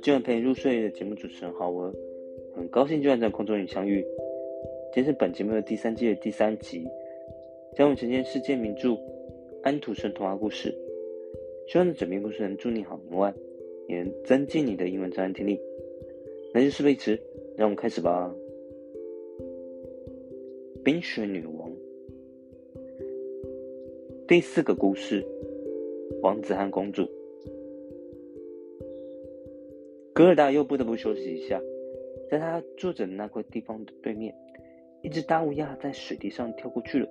今晚陪你入睡的节目主持人好，我，很高兴今晚在空中与相遇。今天是本节目的第三季的第三集，将会呈现世界名著《安徒生童话故事》。希望这整篇故事能助你好眠，也能增进你的英文自然听力。那就事不宜迟，让我们开始吧。冰雪女王第四个故事：王子和公主。格尔达又不得不休息一下，在他坐着的那块地方的对面，一只大乌鸦在水滴上跳过去了。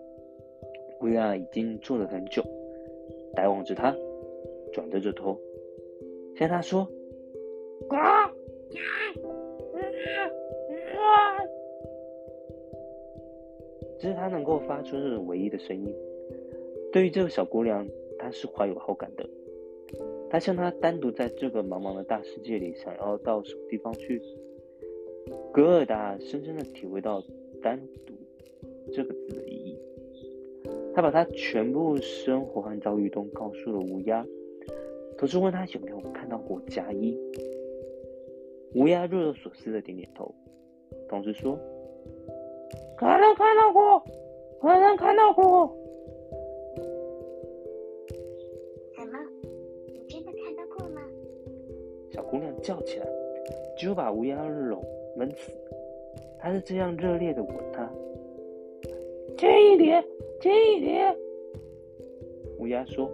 乌鸦已经坐了很久，呆望着他，转着着头，向他说：“呱！”这是他能够发出的唯一的声音。对于这个小姑娘，他是怀有好感的。他向他单独在这个茫茫的大世界里，想要到什么地方去？格尔达深深的体会到“单独”这个字的意义。他把他全部生活和遭遇都告诉了乌鸦，同时问他有没有看到过加一。乌鸦若有所思的点点头，同时说：“可能看到过，可能看到过。”起来，几乎把乌鸦笼闷死。他是这样热烈的吻他，轻一点，轻一点。乌鸦说：“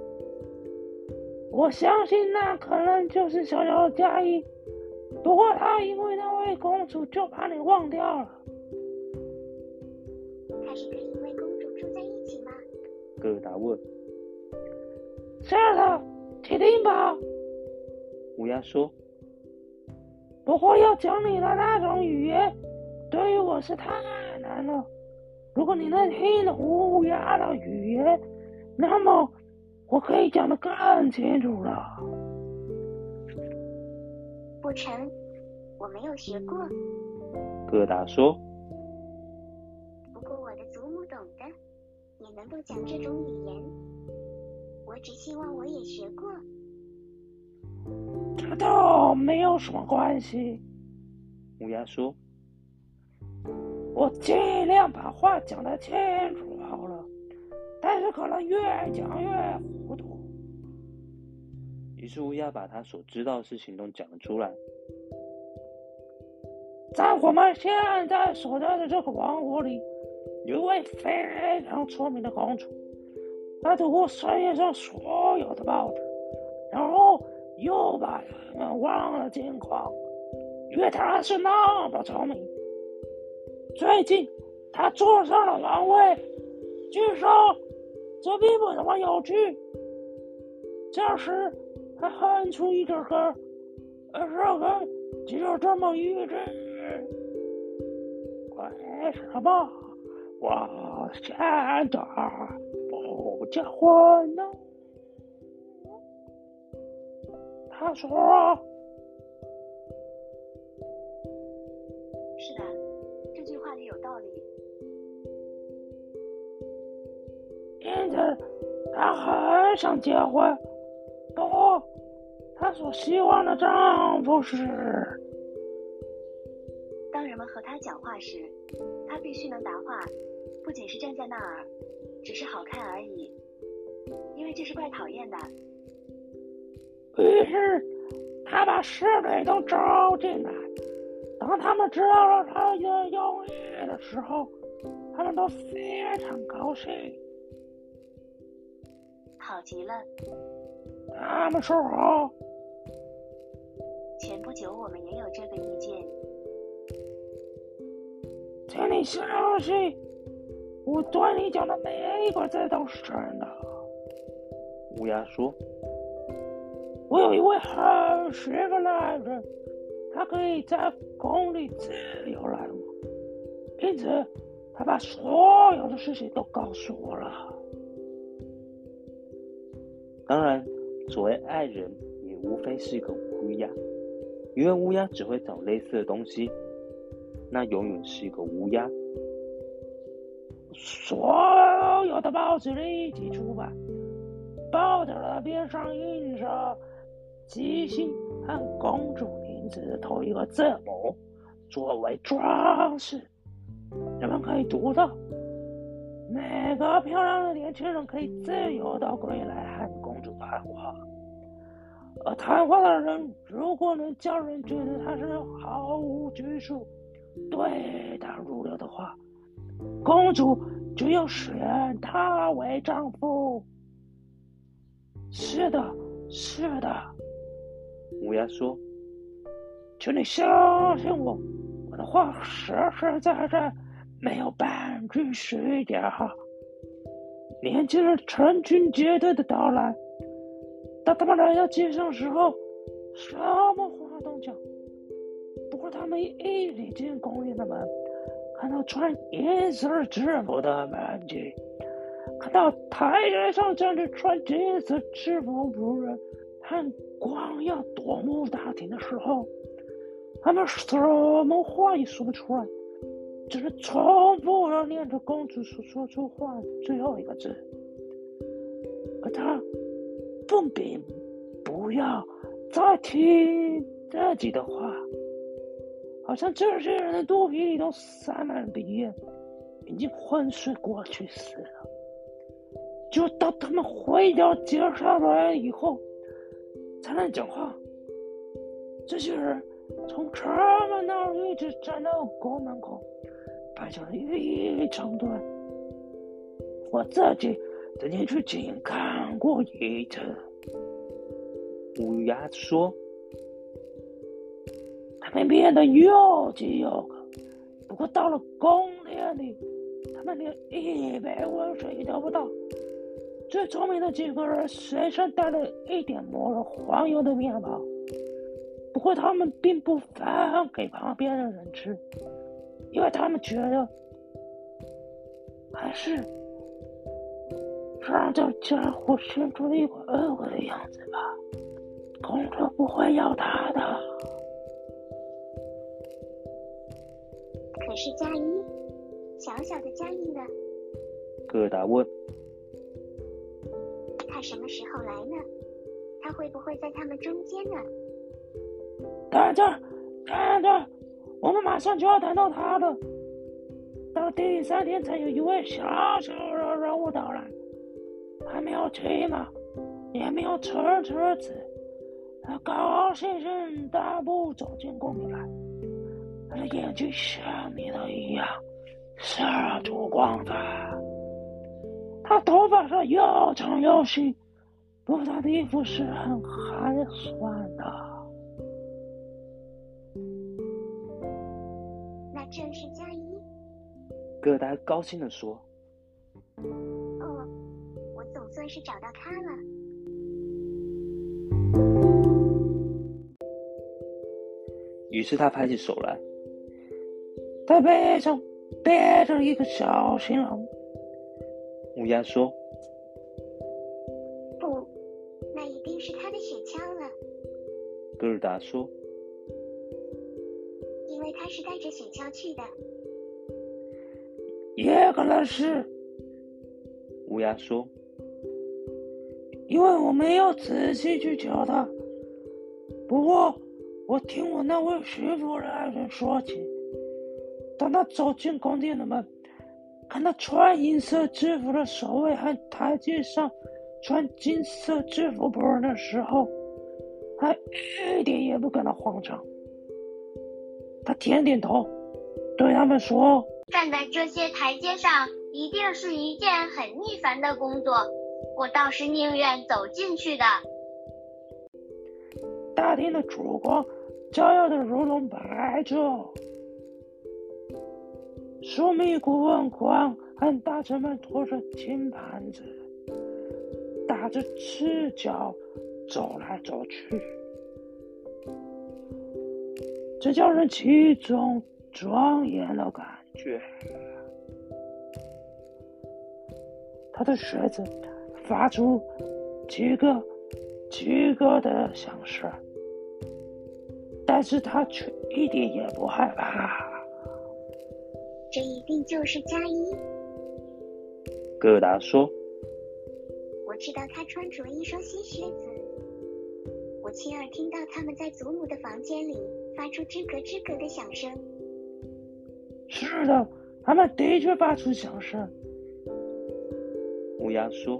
我相信那可能就是小小的佳音，不过他因为那位公主就把你忘掉了。”他是跟一位公主住在一起吗？戈尔达问。是的，铁定吧。乌鸦说。不过要讲你的那种语言，对于我是太难了。如果你能听懂乌鸦的语言，那么我可以讲得更清楚了。不成，我没有学过。疙瘩说。不过我的祖母懂得，也能够讲这种语言。我只希望我也学过。这都没有什么关系，乌鸦说：“我尽量把话讲得清楚好了，但是可能越讲越糊涂。”于是乌鸦把他所知道的事情都讲了出来。在我们现在所在的这个王国里，有位非常出名的公主，她读过世界上所有的报纸，然后。又把他们忘了近况，因为他是那么聪明。最近他坐上了王位，据说这并不怎么有趣。这时他哼出一首歌，而这歌只有这么一句：“为什么我现在不结婚呢？”他说：“是的，这句话里有道理。因此，他很想结婚。不过，他所希望的丈夫是……当人们和他讲话时，他必须能答话，不仅是站在那儿，只是好看而已，因为这是怪讨厌的。”于是，他把侍卫都招进来。当他们知道了他的用意的时候，他们都非常高兴。好极了。他们说好：“前不久我们也有这个意见。”请你相信，我对你讲的每一个字都是真的。”乌鸦说。我有一位很邪的男人，他可以在宫里自由来往，因此他把所有的事情都告诉我了。当然，所谓爱人也无非是一个乌鸦，因为乌鸦只会找类似的东西，那永远是一个乌鸦。所有的报纸立即出版，报纸的边上印着。吉星和公主名字的头一个字母作为装饰。人们可以读到，每个漂亮的年轻人可以自由到归来和公主谈话。而谈话的人如果能叫人觉得他是毫无拘束、对答如流的话，公主就要选他为丈夫。是的，是的，乌鸦说：“请你相信我，我的话实实在在，没有半句虚假。”年轻人成群结队的到来。当他们来到街上时候，什么话都讲。不过他们一离进宫殿的门，看到穿银色制服的门警，看到台阶上站着穿金色制服仆人，和光耀夺目大厅的时候，他们什么话也说不出来，只是重复着念着公主所说出话最后一个字，而他。奉禀，不要再听自己的话，好像这些人的肚皮里都塞满了鼻炎，已经昏睡过去似的。就当他们回到街上来以后，才能讲话。这些人从城门那儿一直站到宫门口，排成了一长段。我自己。曾经去亲眼看过一次，乌鸦说：“他们变得又急又渴，不过到了宫殿里，他们连一杯温水也得不到。最聪明的几个人随身带了一点抹了黄油的面包，不过他们并不分给旁边的人吃，因为他们觉得还是……”让这家伙生出了一副恶鬼的样子吧，公主不会要他的。可是佳一，小小的佳一呢？疙瘩问。什么时候来呢？他会不会在他们中间呢？等着，等着，我们马上就要等到他了。到第三天才有一位小小的人物到来。还没有骑马，也没有车车子，他高高兴兴大步走进宫里来，他的眼睛像你的一样，射出光的。他头发上又长又细，不过他的衣服是很寒酸的。那正是佳怡。戈达高兴地说。哦，我总算是找到他了。于是他拍起手来，他背上背着一个小行囊。乌鸦说：“不，那一定是他的雪橇了。”戈尔达说：“因为他是带着雪橇去的。”也可能是。乌鸦说。因为我没有仔细去瞧他，不过我听我那位徐夫人说起，当他走进宫殿的门，看到穿银色制服的守卫和台阶上穿金色制服仆人的时候，他一点也不感到慌张。他点点头，对他们说：“站在这些台阶上，一定是一件很逆烦的工作。”我倒是宁愿走进去的。大厅的烛光照耀的如同白昼，枢密顾问官和大臣们拖着金盘子，打着赤脚走来走去，这叫人起种庄严的感觉。他的靴子。发出几个、几个的响声，但是他却一点也不害怕。这一定就是佳一。戈达说：“我知道他穿着一双新靴子，我亲耳听到他们在祖母的房间里发出吱咯吱咯的响声。是的，他们的确发出响声。乌鸦说：“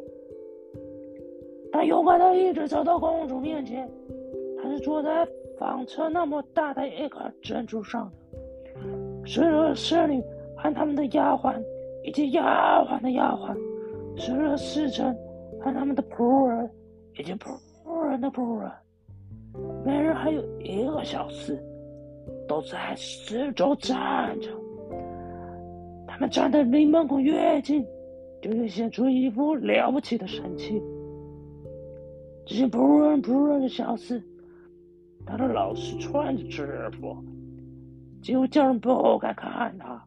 他勇敢的一直走到公主面前，他是坐在房车那么大的一个珍珠上的。所有侍女和他们的丫鬟，以及丫鬟的丫鬟，所有侍臣和他们的仆人，以及仆人的仆人，每人还有一个小厮，都在四周站着。他们站得离门口越近。”就越显出一副了不起的神气。这些仆人仆人的小厮，他的老是穿着制服，几乎叫人不敢看他，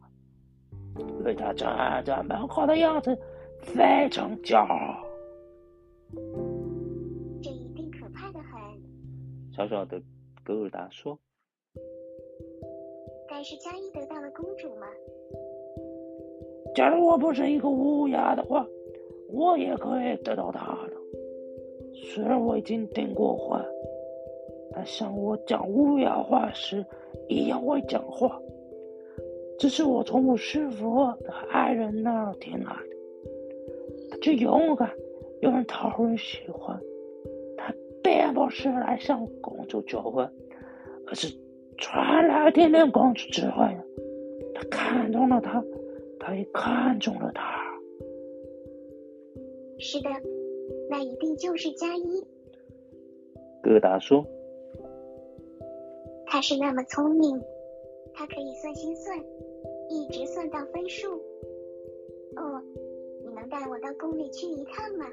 因为他站在门口的样子非常骄傲。这一定可怕的很。小小的格尔达说：“但是加伊得到了公主吗？”假如我不是一个乌鸦的话，我也可以得到她的。虽然我已经订过婚，她像我讲乌鸦话时一样会讲话。这是我从我师傅的爱人那儿听来的。他既勇敢又能讨人喜欢。他并不是来向公主求婚，而是传来听听公主指挥的。他看中了她。他也看中了他。是的，那一定就是加一。戈达说：“他是那么聪明，他可以算心算，一直算到分数。哦，你能带我到宫里去一趟吗？”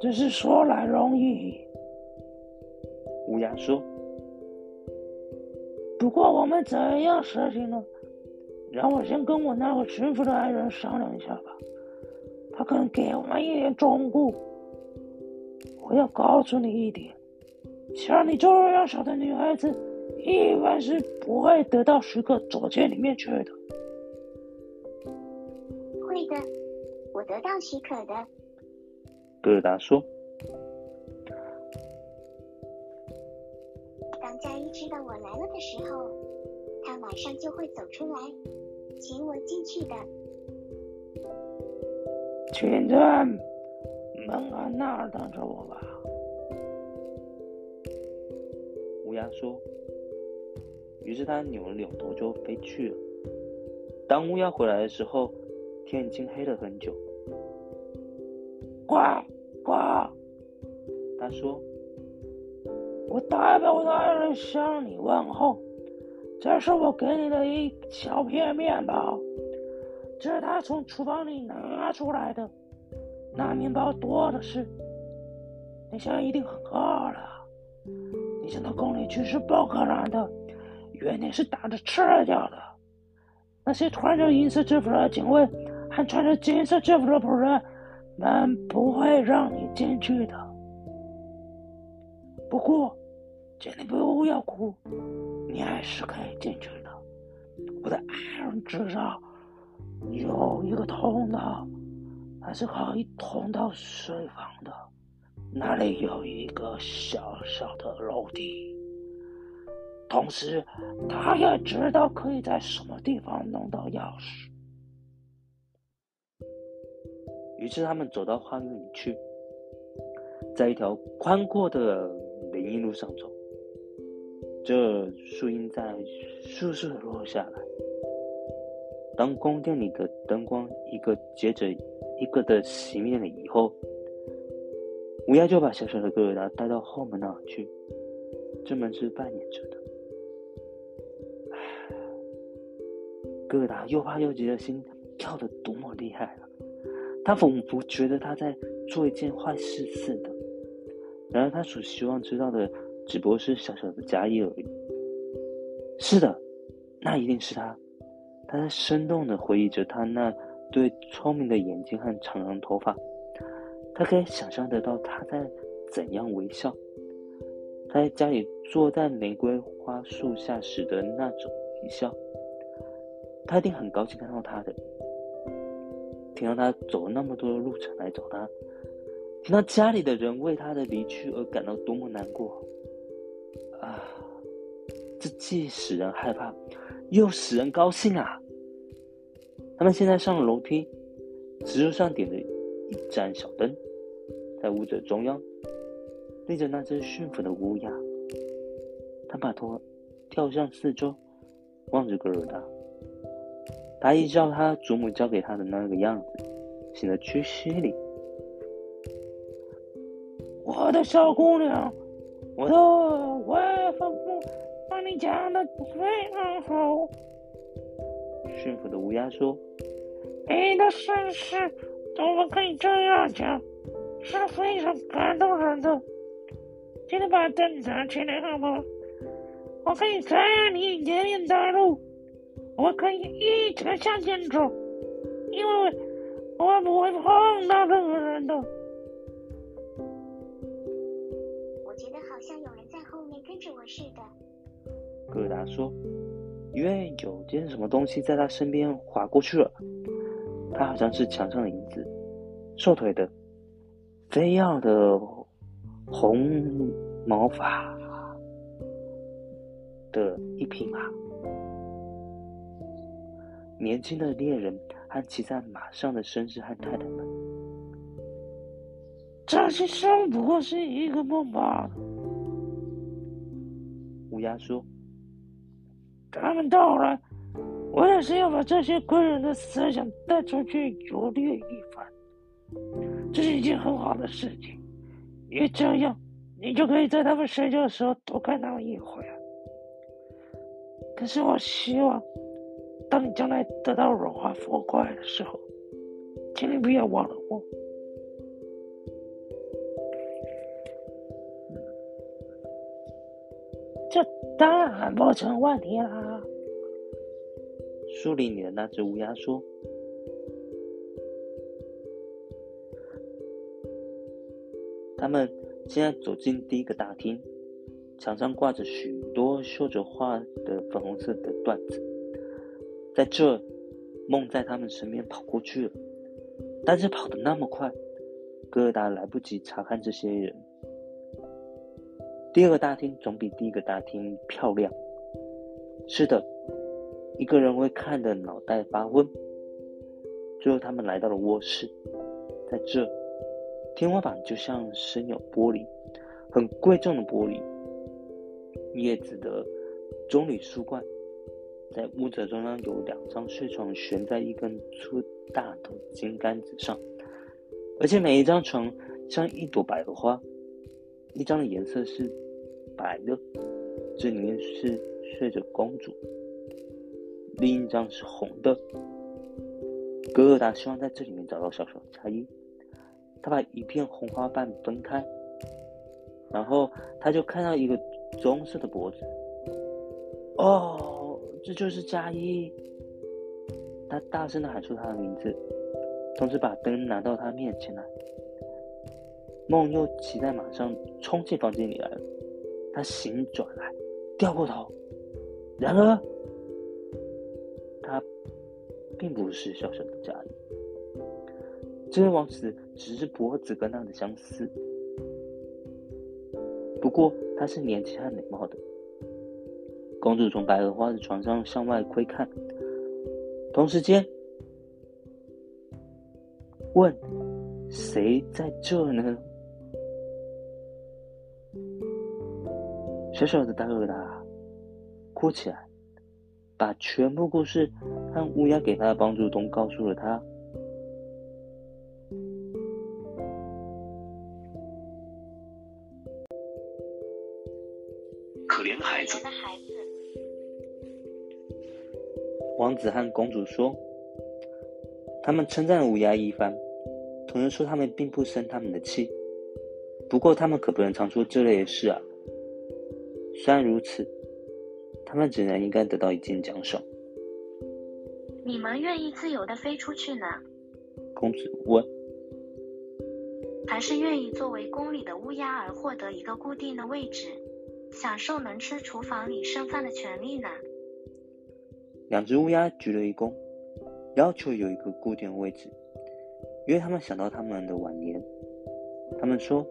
只是说来容易。乌鸦说：“不过我们怎样实行呢？”让我先跟我那个驯服的爱人商量一下吧，他可能给我们一点忠告。我要告诉你一点，像你这样小的女孩子，一般是不会得到许可走进里面去的。会的，我得到许可的。格尔达说：“当佳一知道我来了的时候。”他马上就会走出来，请我进去的。请在门口那儿等着我吧。乌鸦说。于是他扭了扭头就飞去了。当乌鸦回来的时候，天已经黑了很久。呱呱，他说：“我代表我的爱人向你问候。”这是我给你的一小片面包，这是他从厨房里拿出来的。那面包多的是，你现在一定很饿了。你想到宫里去是不可能的，原来是打着吃掉的。那些穿着银色制服的警卫还穿着金色制服的仆人们不会让你进去的。不过，请你不要哭。你还是可以进去的。我的爱人知道有一个通道，还是可以通到水房的。那里有一个小小的楼梯。同时，他也知道可以在什么地方弄到钥匙。于是，他们走到花园里去，在一条宽阔的林荫路上走。这树荫在簌簌的落下来。当宫殿里的灯光一个接着一个的熄灭了以后，乌鸦就把小小的格尔达带到后门那儿去。这门是半掩着的。疙瘩又怕又急的心跳得多么厉害啊！他仿佛觉得他在做一件坏事似的。然而，他所希望知道的。只不过是小小的加一而已。是的，那一定是他。他在生动的回忆着他那对聪明的眼睛和长长的头发。他可以想象得到他在怎样微笑。他在家里坐在玫瑰花树下时的那种微笑。他一定很高兴看到他的。听到他走了那么多的路程来找他，听到家里的人为他的离去而感到多么难过啊！这既使人害怕，又使人高兴啊！他们现在上了楼梯，石柱上点着一盏小灯，在屋子中央立着那只驯服的乌鸦。他把头跳向四周，望着格尔达。他依照他祖母教给他的那个样子，显得屈膝礼。我的小姑娘，我的外父母把你讲的非常好。驯服的乌鸦说：“你的身世怎么可以这样讲？是非常感动人的。请你把灯打起来好吗？我可以带你远远大路，我可以一直向前走，因为我不会碰到任何人的。”我觉得好像有人在后面跟着我似的，戈达说：“因为有件什么东西在他身边划过去了，他好像是墙上的影子，瘦腿的，飞耀的红毛发的一匹马。年轻的猎人和骑在马上的绅士和太太们，这些生不过是一个梦吧。”乌鸦说：“他们到了，我也是要把这些贵人的思想带出去游猎一番。这是一件很好的事情，因为这样你就可以在他们睡觉的时候多看他们一会儿。可是我希望，当你将来得到荣华富贵的时候，请你不要忘了我。”这当然不成问题啦。树林里的那只乌鸦说：“他们现在走进第一个大厅，墙上挂着许多绣着花的粉红色的缎子。在这，梦在他们身边跑过去了，但是跑得那么快，戈尔达来不及查看这些人。”第二个大厅总比第一个大厅漂亮。是的，一个人会看得脑袋发昏。最后，他们来到了卧室，在这，天花板就像深有玻璃，很贵重的玻璃。叶子的棕榈树冠，在屋子中央有两张睡床悬在一根粗大的金杆子上，而且每一张床像一朵百合花，一张的颜色是。白的，这里面是睡着公主；另一张是红的。格尔达希望在这里面找到小小的佳音，他把一片红花瓣分开，然后他就看到一个棕色的脖子。哦，这就是佳一！他大声的喊出他的名字，同时把灯拿到他面前来。梦又骑在马上冲进房间里来了。他醒转来，掉过头。然而，他并不是小小的佳一。这位王子只是脖子跟他的相似，不过他是年轻和美貌的。公主从百合花的床上向外窥看，同时间问：“谁在这呢？”小小的达尔达哭起来，把全部故事和乌鸦给他的帮助都告诉了他。子和公主说，他们称赞了乌鸦一番，同时说他们并不生他们的气。不过他们可不能常说这类的事啊。虽然如此，他们仍然应该得到一件奖赏。你们愿意自由的飞出去呢？公主问。还是愿意作为宫里的乌鸦而获得一个固定的位置，享受能吃厨房里剩饭的权利呢？两只乌鸦鞠了一躬，要求有一个固定位置，因为他们想到他们的晚年，他们说：“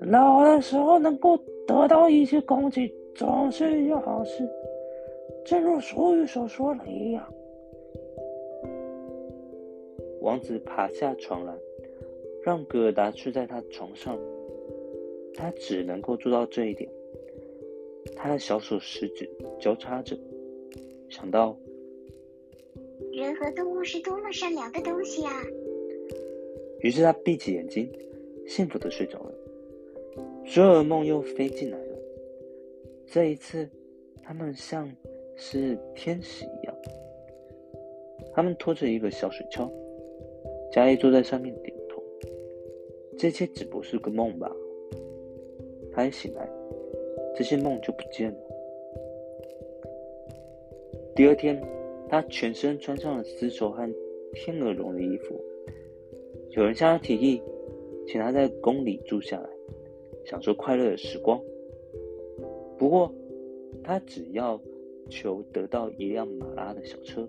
老的时候能够得到一些恭敬，总是一件好事。正如俗语所说的一样。”王子爬下床来，让格尔达睡在他床上。他只能够做到这一点。他的小手食指交叉着，想到。人和动物是多么善良的东西啊！于是他闭起眼睛，幸福的睡着了。所有的梦又飞进来了。这一次，他们像是天使一样。他们拖着一个小水橇，佳一坐在上面点头。这些只不过是个梦吧？他一醒来，这些梦就不见了。第二天。他全身穿上了丝绸和天鹅绒的衣服。有人向他提议，请他在宫里住下来，享受快乐的时光。不过，他只要求得到一辆马拉的小车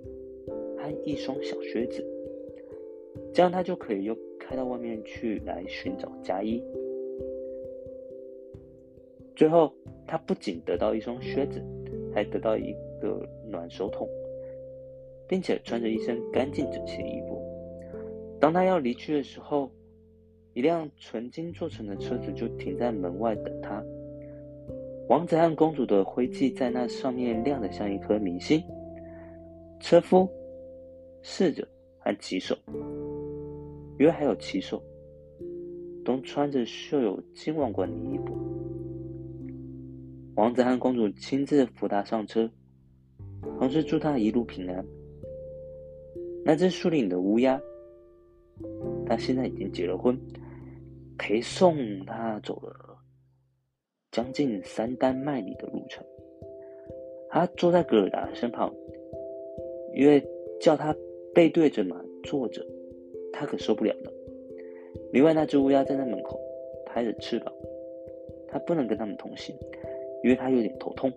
和一双小靴子，这样他就可以又开到外面去来寻找佳衣。最后，他不仅得到一双靴子，还得到一个暖手桶。并且穿着一身干净整齐的衣服。当他要离去的时候，一辆纯金做成的车子就停在门外等他。王子和公主的徽记在那上面亮得像一颗明星。车夫、侍者和骑手，约还有骑手，都穿着绣有金王冠的衣服。王子和公主亲自扶他上车，同时祝他一路平安。那只树林里的乌鸦，他现在已经结了婚，陪送他走了将近三单麦里的路程。他坐在格尔达身旁，因为叫他背对着马坐着，他可受不了了。另外，那只乌鸦站在门口，拍着翅膀，他不能跟他们同行，因为他有点头痛，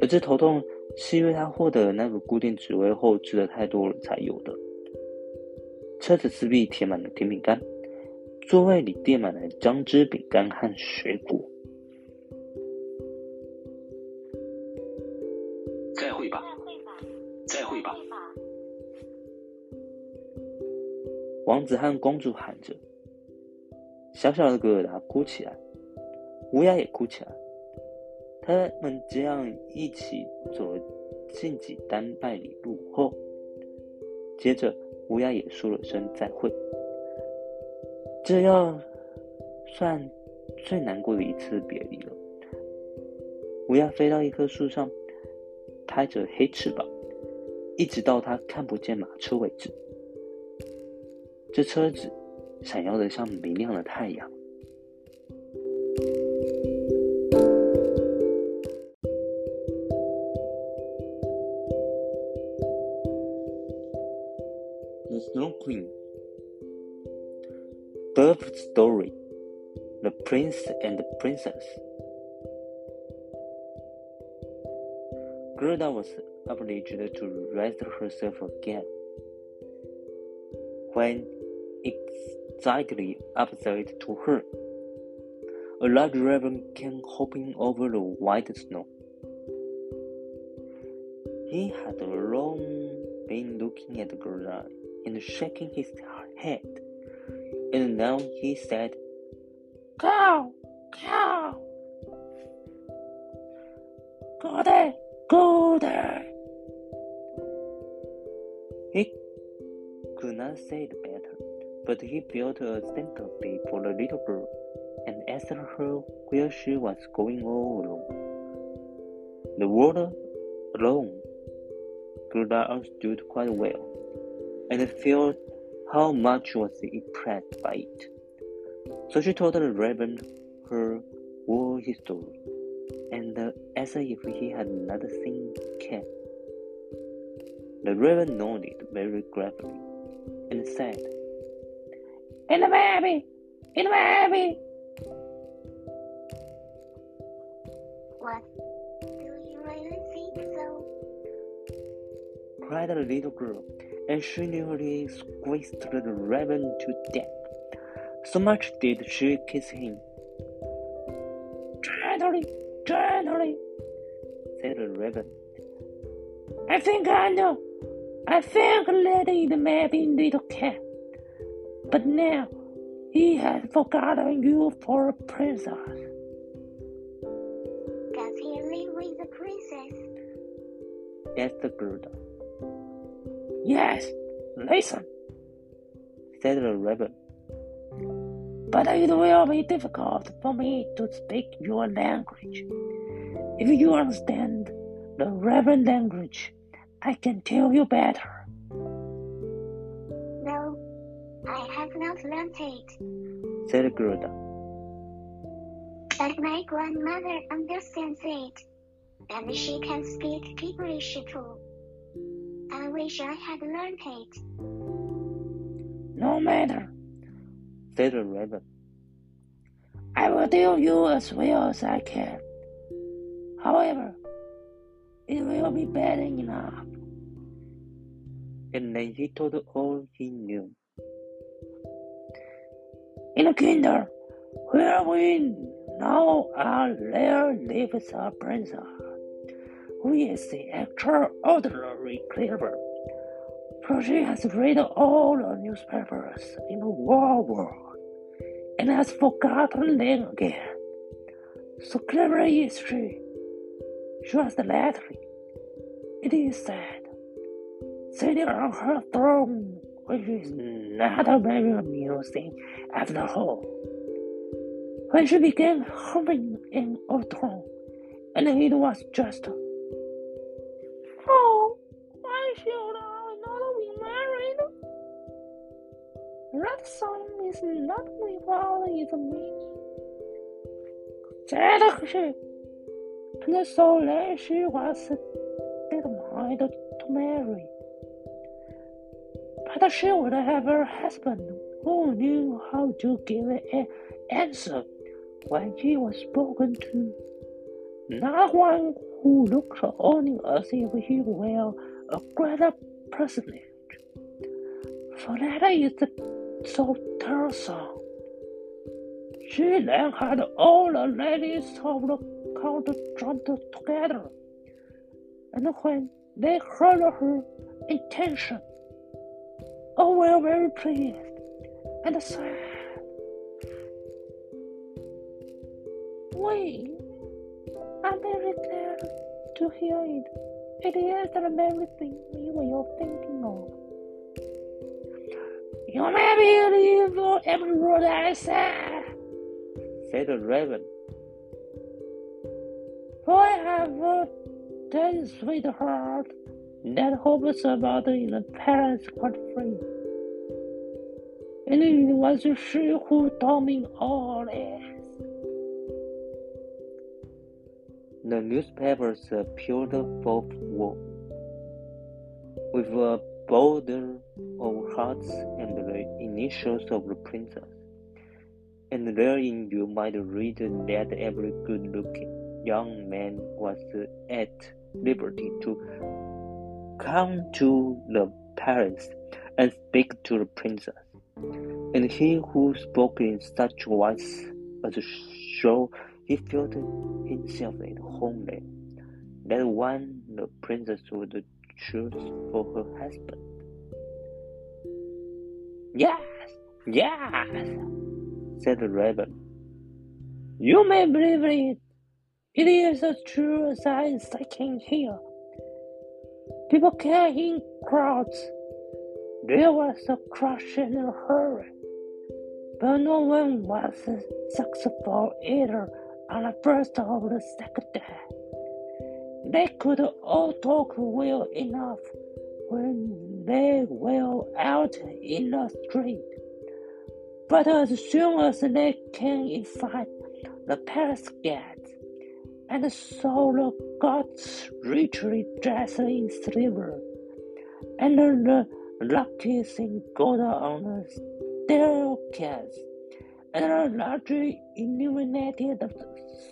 而这头痛。是因为他获得那个固定职位后吃的太多了才有的。车子四壁贴满了甜饼干，座位里垫满了姜汁饼干和水果。再会吧，再会吧！王子和公主喊着，小小的格尔达哭起来，乌鸦也哭起来。他们这样一起走了近几单拜里路后，接着乌鸦也说了声再会。这要算最难过的一次别离了。乌鸦飞到一棵树上，拍着黑翅膀，一直到它看不见马车为止。这车子闪耀的像明亮的太阳。Birth Story The Prince and the Princess. Gerda was obliged to rest herself again. When exactly opposite to her, a large raven came hopping over the white snow. He had long been looking at Gerda and shaking his head. And now he said, Cow, cow. Go there, go there. He could not say it better, but he felt a sympathy for the little girl and asked her where she was going all alone. The water alone, Gerda understood quite well and felt how much was impressed by it. So she told the raven her whole history, and uh, as if he had not seen Kay. The raven nodded very gravely and said, In the baby! In the baby! What do you really think so? cried the little girl and she nearly squeezed the raven to death. So much did she kiss him. Gently, gently, said the raven. I think I know. I think Lady may be little Kay. But now he has forgotten you for a princess. Does he live with the princess? asked the girl. Yes, listen, said the raven. But it will be difficult for me to speak your language. If you understand the raven language, I can tell you better. No, I have not learned it. said Gerda. But my grandmother understands it, and she can speak gibberish too. I wish I had learned it. No matter, said the raven. I will tell you as well as I can. However, it will be bad enough. And then he told all he knew. In the kingdom where we now are, there lives a princess who is the extraordinary clever. For she has read all the newspapers in the whole world and has forgotten them again. So clever is she. The letter. It is said, sitting on her throne, which is not very amusing after all. When she began humming in a tone, and it was just, That song is not without its meaning. said she, and so then she was determined to marry. But she would have a husband who knew how to give an answer when he was spoken to, not one who looked only as if he were a greater personage. For that is so tiresome. She then had all the ladies of the court drunk together, and when they heard her intention, oh, all were very pleased and said, We are very glad to hear it. It is the very thing we were thinking of. You may believe every word I say, said the raven. For I have a dead sweetheart that hopes about in the Paris country. And it was she who told me all this. The newspapers uh, appeared forth with a border of hearts and the initials of the princess. And therein you might read that every good looking young man was at liberty to come to the palace and speak to the princess. And he who spoke in such wise as show he felt himself at home there, that one the princess would choose for her husband. Yes, yes, said the raven. You may believe it. It is as true as I can here. People came in crowds. There was a crush and a hurry, but no one was successful either on the first or the second day. They could all talk well enough when they were out in the street, but as soon as they came inside the palace gates and saw the gods richly dressed in silver, and the lackeys in gold on the staircase, and the largely illuminated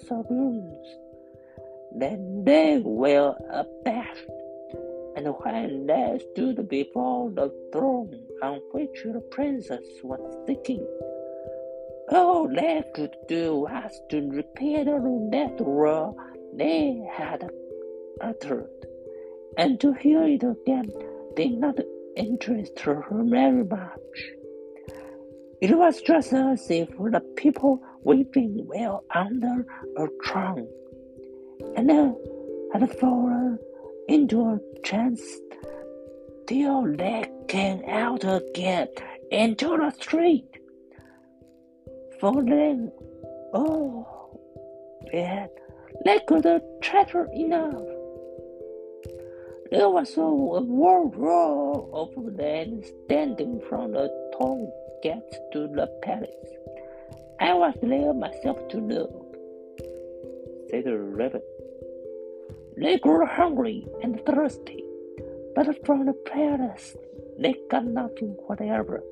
saloons. Then they were abashed, and when they stood before the throne on which the princess was sitting, All they could do was to repeat that word they had uttered, and to hear it again did not interest her very much. It was just as if the people weeping were under a trunk, and uh, had fallen into a trance till they came out again into the street. For them, oh, man, they couldn't chatter enough. There was a whole row of men standing from the town gate to the palace. I was there myself to look, said the rabbit. They grew hungry and thirsty, but from the palace they got nothing whatever,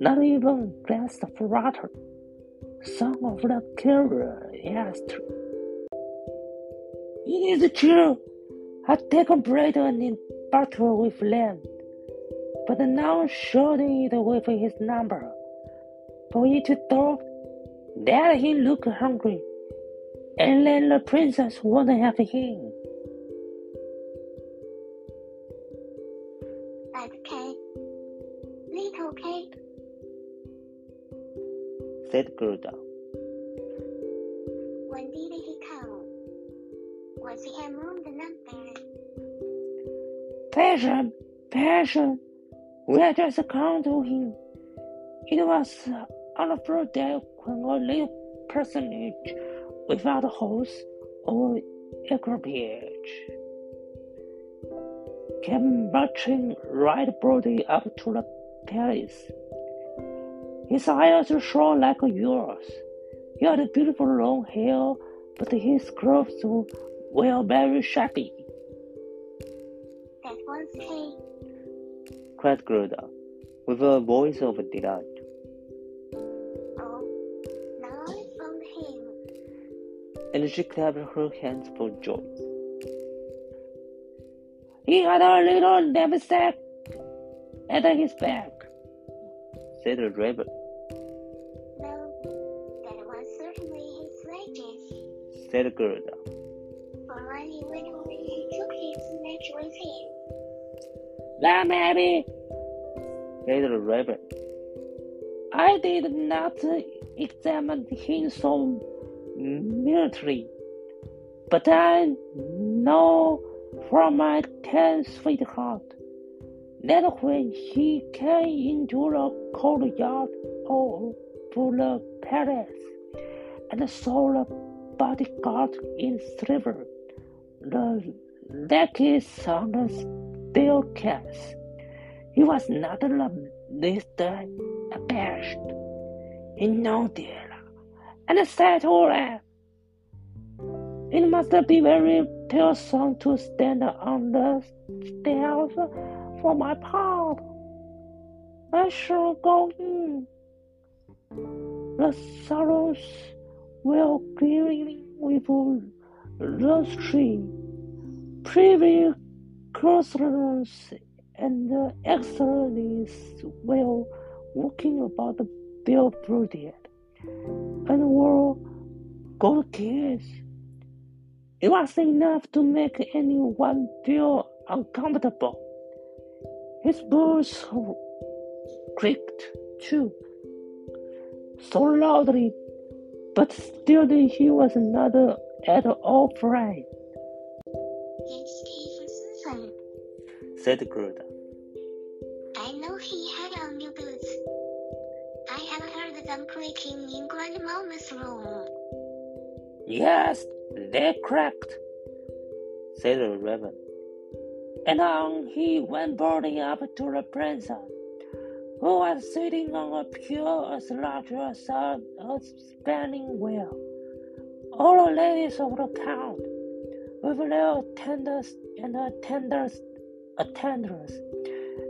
not even glass of water. Some of the carrier asked, It is true, I've taken bread and butter with them, but now showing it with his number. For it thought that he looked hungry, and then the princess wouldn't have him. Little Kay, said Gerda. When did he come? Was he moved nothing? Passion, passion. We are just come to him. It was on the first day when a little personage without a horse or equipage came marching right broadly up to the palace. His eyes shone like yours. He had a beautiful long hair, but his clothes were very shabby. That he, cried Gerda, with a voice of delight. And she clapped her hands for joy. He had a little knapsack at his back, said the rabbit. No, that was certainly his wages. said Gerda. For when he went away, he took his match with him. Now, maybe said the rabbit. I did not examine him so minutely, but I know from my ten sweetheart that when he came into the courtyard of the palace and saw the bodyguard in silver, the lackeys on the staircase, he was not the least abashed. He nodded and to her, It must be very tiresome to stand on the stairs for my part. I shall go in. The sorrows will clearing with the tree, privy crossroads and the excellencies will walking about the barefooted and were gold kids. It was enough to make anyone feel uncomfortable. His boots creaked too, so loudly, but still he was not at all afraid. It's Stevenson. said Gerda. Creaking in Grandmama's room. Yes, they cracked, said the raven. and on he went boarding up to the princess, who was sitting on a pew as large as a, spinning wheel. All the ladies of the count, with their attendants and attendants, attendants,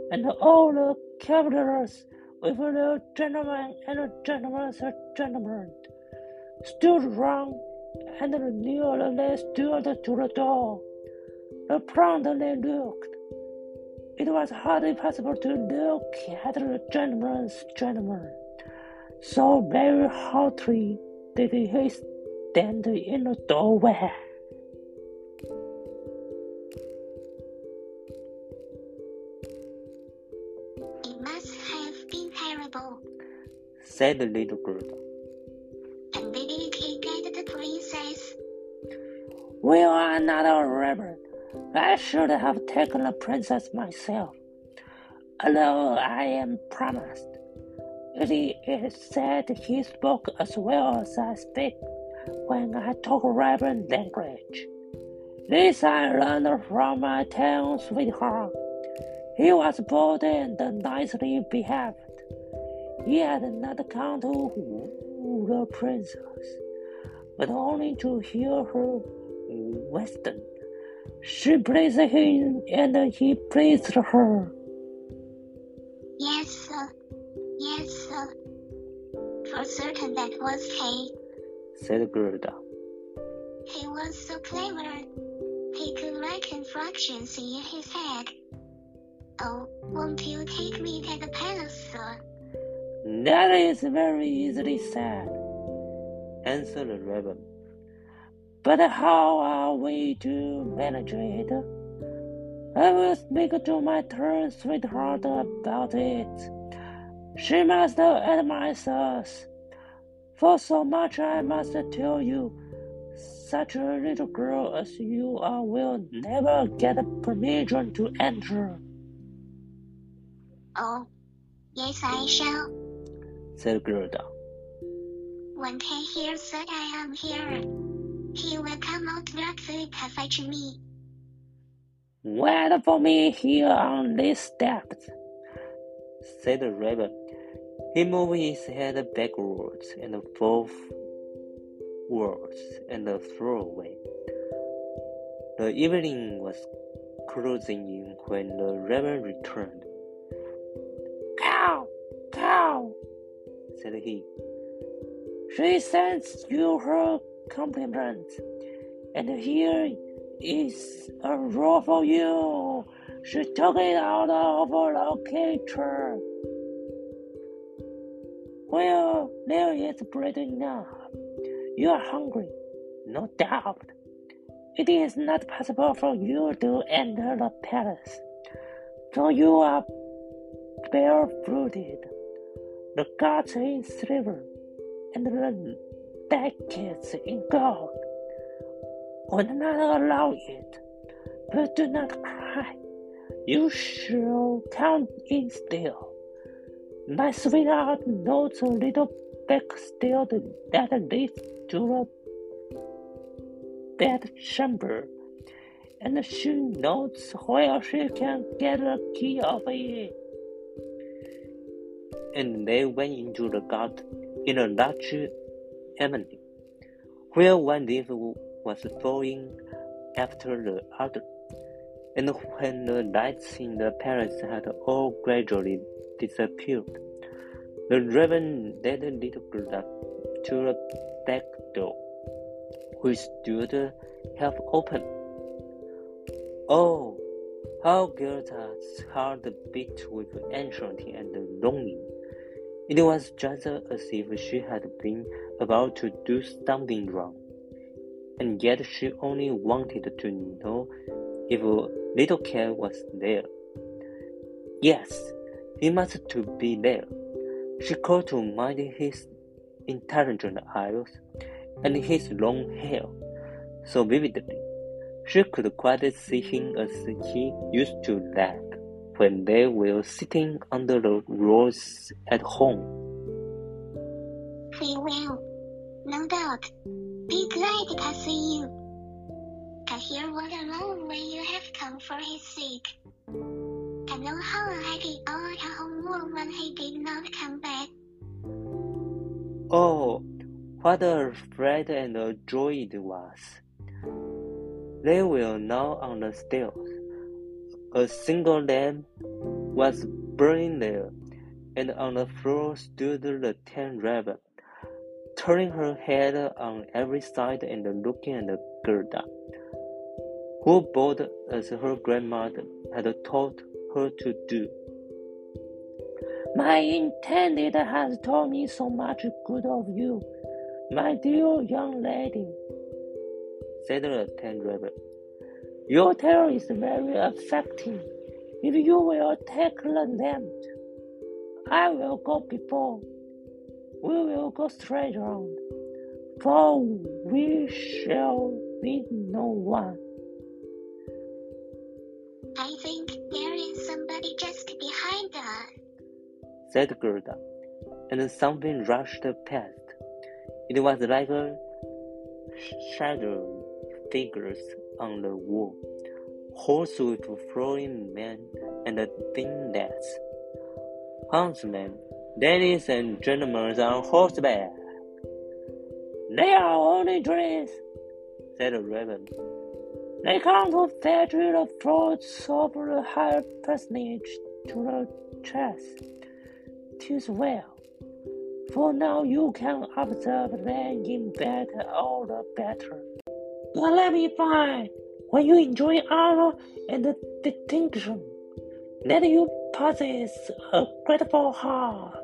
and all the cavaliers with their gentlemen and a gentlemen's gentlemen, stood round and nearly stood to the door. The promptly looked. It was hardly possible to look at the gentleman's gentleman. So very hotly did he stand in the doorway. Said the little girl. And he get the princess? We are not a reverend. I should have taken the princess myself, although I am promised. It is said he spoke as well as I speak when I talk reverend language. This I learned from my town sweetheart. He was bold and nicely behaved. He had not come to woo the princess, but only to hear her wisdom. She pleased him and he pleased her. Yes, sir. Yes, sir. For certain that was he. said Gerda. He was so clever. He could reckon fractions in his head. Oh, won't you take me to the palace, sir? That is very easily said. Answered the raven. But how are we to manage it? I will speak to my turn sweetheart about it. She must advise us. For so much I must tell you, such a little girl as you are will never get permission to enter. Oh, yes, I shall. Said Gerda. When he hears that I am here, he will come out directly to fetch me. Wait for me here on these steps. said the raven. He moved his head backwards and forwards and threw away. The evening was closing in when the raven returned. Said he, she sends you her compliments, and here is a roll for you. She took it out of the kitchen. Well, there is bread enough. You are hungry, no doubt. It is not possible for you to enter the palace, so you are barefooted. The gods in silver, and the decades in gold. Would not allow it, but do not cry. You shall count in still. My sweetheart knows a little back still that leads to bed chamber, and she knows where she can get the key of it. And they went into the garden in a large avenue, where one leaf was falling after the other. And when the lights in the palace had all gradually disappeared, the raven led the little girl to the back door, which stood half open. Oh, how Gerda's heart beat with anxiety and longing. It was just as if she had been about to do something wrong, and yet she only wanted to know if little Kay was there. Yes, he must to be there. She called to mind his intelligent eyes and his long hair so vividly. She could quite see him as he used to laugh when they were sitting under the rose at home. He will, no doubt, be glad to see you. Hear what a long way you have come for his sake. To know how happy all at home were when he did not come back. Oh, what a fright and a joy it was! They were now on the stairs. A single lamp was burning there, and on the floor stood the tan raven, turning her head on every side and looking at the Gerda, who bowed as her grandmother had taught her to do. My intended has told me so much good of you, my dear young lady, said the tent raven. Your tale is very affecting. If you will take the lamp, I will go before. We will go straight round, for we shall meet no one. I think there is somebody just behind us, said Gerda, and something rushed past. It was like a shadow figures on the wall, horse with flowing mane and thin legs. Huntsmen, ladies and gentlemen on horseback. They are only dreams, said the raven. They come to fetch the fruits of the higher personage to the chest. Tis well, for now you can observe them in bed all the better. But let me find, when you enjoy honor and distinction, let you possess a grateful heart.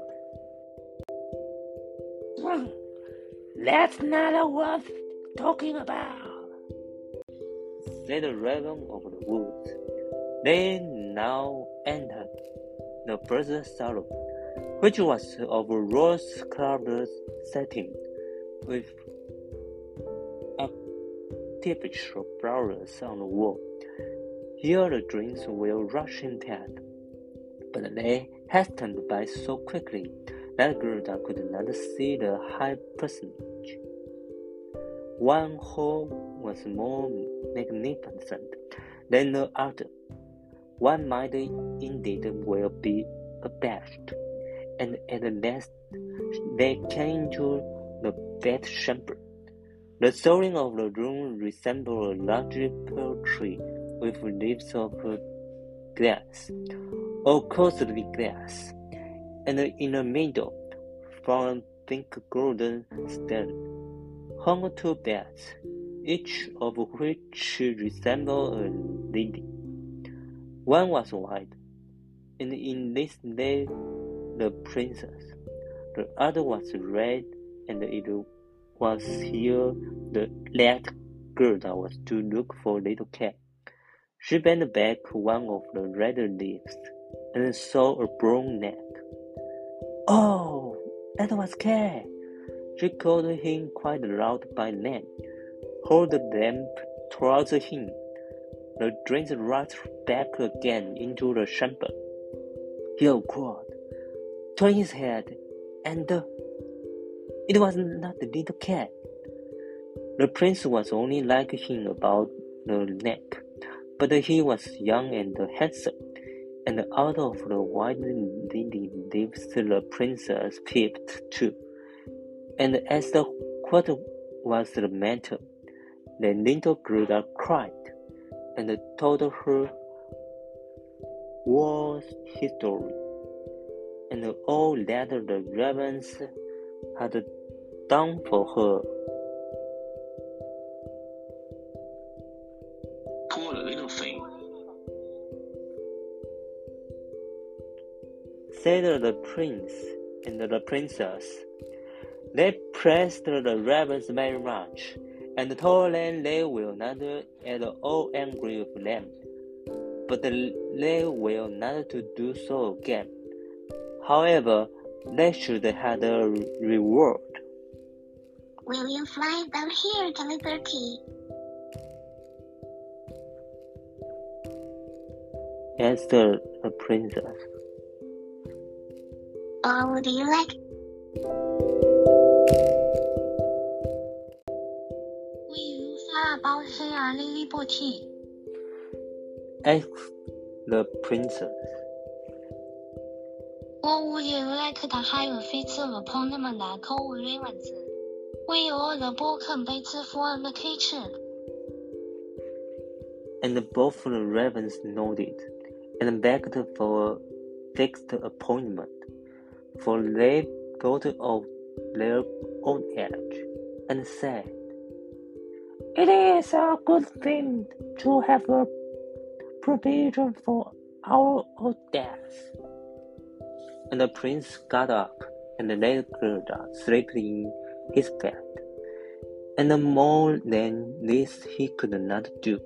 Hmm. That's not worth talking about said the raven of the woods. They now entered the first salon, which was of rose-colored setting, with artificial flowers on the wall. Here the drinks rush in past, but they hastened by so quickly that Gerda could not see the high personage. One hall was more magnificent than the other. One might indeed well be abashed, and at last they came to the bedchamber. The ceiling of the room resembled a large pear tree with leaves of glass, or costly glass, and in the middle, from pink golden stand hung two beds, each of which resembled a lady. One was white, and in this lay the princess. The other was red, and it was here the that Gerda was to look for little Kay. She bent back one of the red leaves and saw a brown neck. Oh, that was Kay! She called him quite loud by name, held the lamp towards him. The drinks rushed back again into the chamber. He cried, turned his head, and it was not the little Kay. The prince was only like him about the neck, but he was young and handsome, and out of the white lily leaves the princess peeped too and asked what was the matter. The little girl cried and told her war history and all that the ravens had done for her. Poor little thing, said the prince and the princess. They praised the ravens very much, and told them they will not at all angry with them, but they will not to do so again. However, they should have a reward. Will you fly down here to Liberty? answered the princess. Oh, or would you like? Will you fly about here to Liberty? asked the princess. What would you like to hire feats of upon the and I call Ravens? We order bacon bites for the kitchen. And both the ravens nodded and begged for a fixed appointment, for they got of their own age, and said, It is a good thing to have a provision for our old death. And the prince got up and lay Gerda sleeping his bed. And more than this he could not do.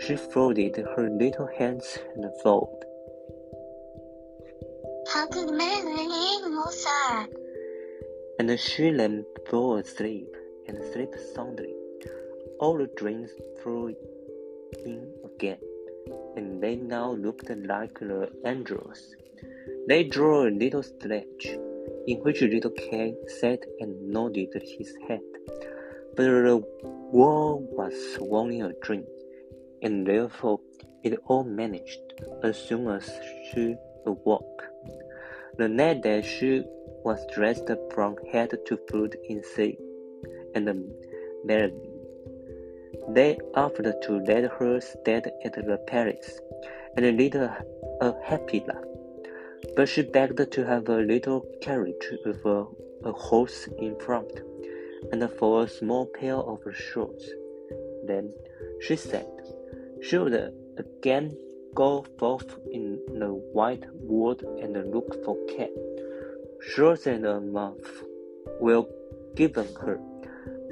She folded her little hands and vowed. How could man live more, sir? And she then fell asleep and slept soundly. All the dreams flew in again, and they now looked like the angels. They drew a little sledge, in which little Kay sat and nodded his head. But the world was only a dream, and therefore it all managed as soon as she awoke. The night that she was dressed from head to foot in silk and married. They offered to let her stay at the palace and lead a happy life. But she begged to have a little carriage with a, a horse in front, and for a small pair of shoes. Then she said she would again go forth in the wide world and look for Kay. Shoes and a month were given her.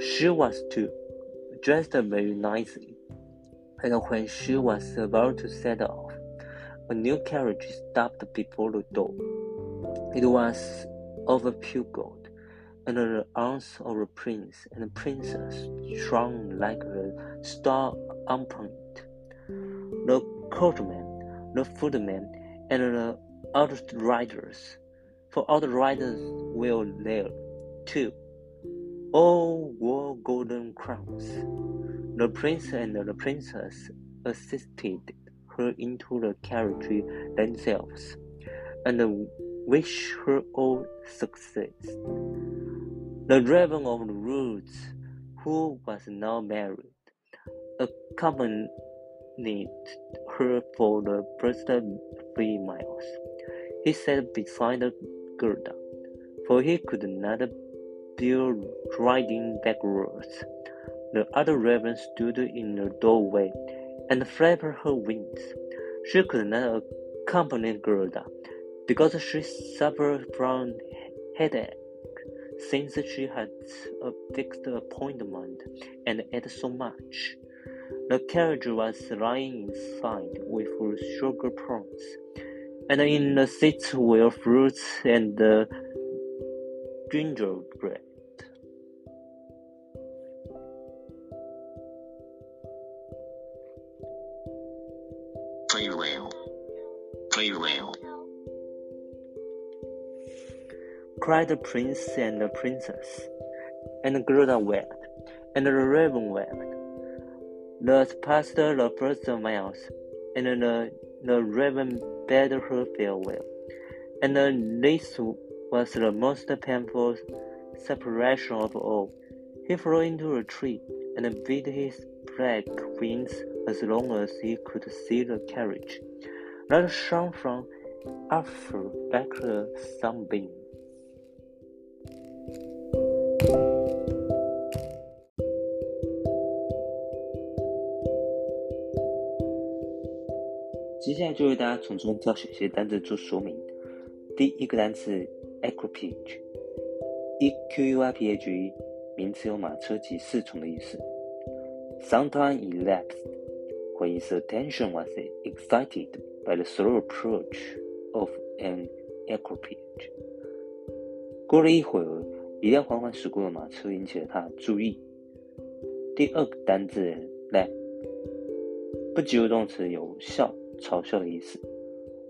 She was to dressed very nicely, and when she was about to set off, a new carriage stopped before the door. It was of pure gold, and the arms of the prince and princess shone like a star upon it. The coachman, the footman, and the other riders, for the riders were there too, all wore golden crowns. The prince and the princess assisted her into the carriage themselves, and wish her all success. The raven of the woods, who was now married, accompanied her for the first three miles. He sat beside Gerda, for he could not bear riding backwards. The other raven stood in the doorway and flap her wings. She could not accompany Gerda because she suffered from headache since she had a fixed appointment and ate so much. The carriage was lying inside with sugar plums, and in the seats were fruits and uh, gingerbread. Farewell. Farewell. cried the prince and the princess, and Gerda wept, and the raven wept. Thus passed the first miles, and the, the raven bade her farewell, and this was the most painful separation of all. He flew into a tree and beat his black wings as long as he could see the carriage that shone from afar like a sunbeam. 接下来就为大家从中挑选一些单词做说明。第一个单词 equipage，e q u i p a g e，名词有马车及侍从的意思。Some time elapsed when his attention was excited by the slow approach of an equipage。过了一会儿，一辆缓缓驶过的马车引起了他的注意。第二个单字 laugh，不及物动词有笑、嘲笑的意思，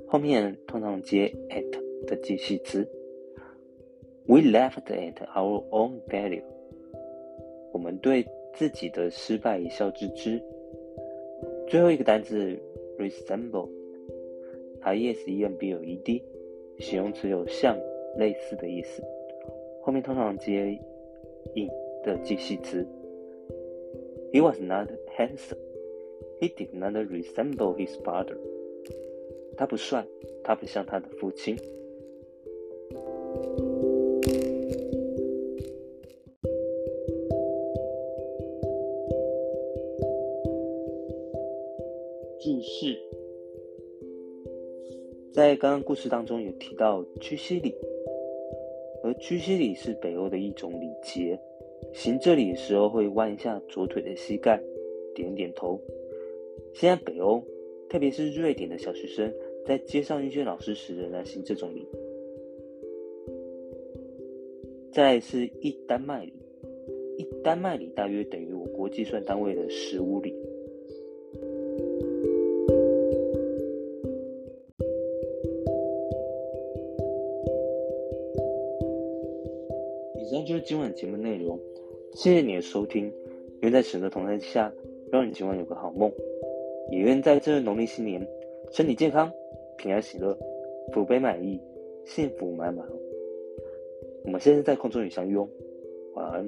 后面通常接 at 的介系词。We laughed at our own failure。我们对自己的失败一笑置之。最后一个单词 resemble，r e s e m b l e d，形容词有像、类似的意思，后面通常接 in 的介系词。He was not handsome. He did not resemble his father. 他不帅，他不像他的父亲。在刚刚故事当中有提到屈膝礼，而屈膝礼是北欧的一种礼节，行这里的时候会弯一下左腿的膝盖，点点头。现在北欧，特别是瑞典的小学生，在街上遇见老师时仍然行这种礼。再是一丹麦礼，一丹麦礼大约等于我国计算单位的十五里。今晚节目内容，谢谢你的收听。愿在神的同在下，让你今晚有个好梦。也愿在这农历新年，身体健康，平安喜乐，福杯满溢，幸福满满。我们现在在空中与相拥，晚安。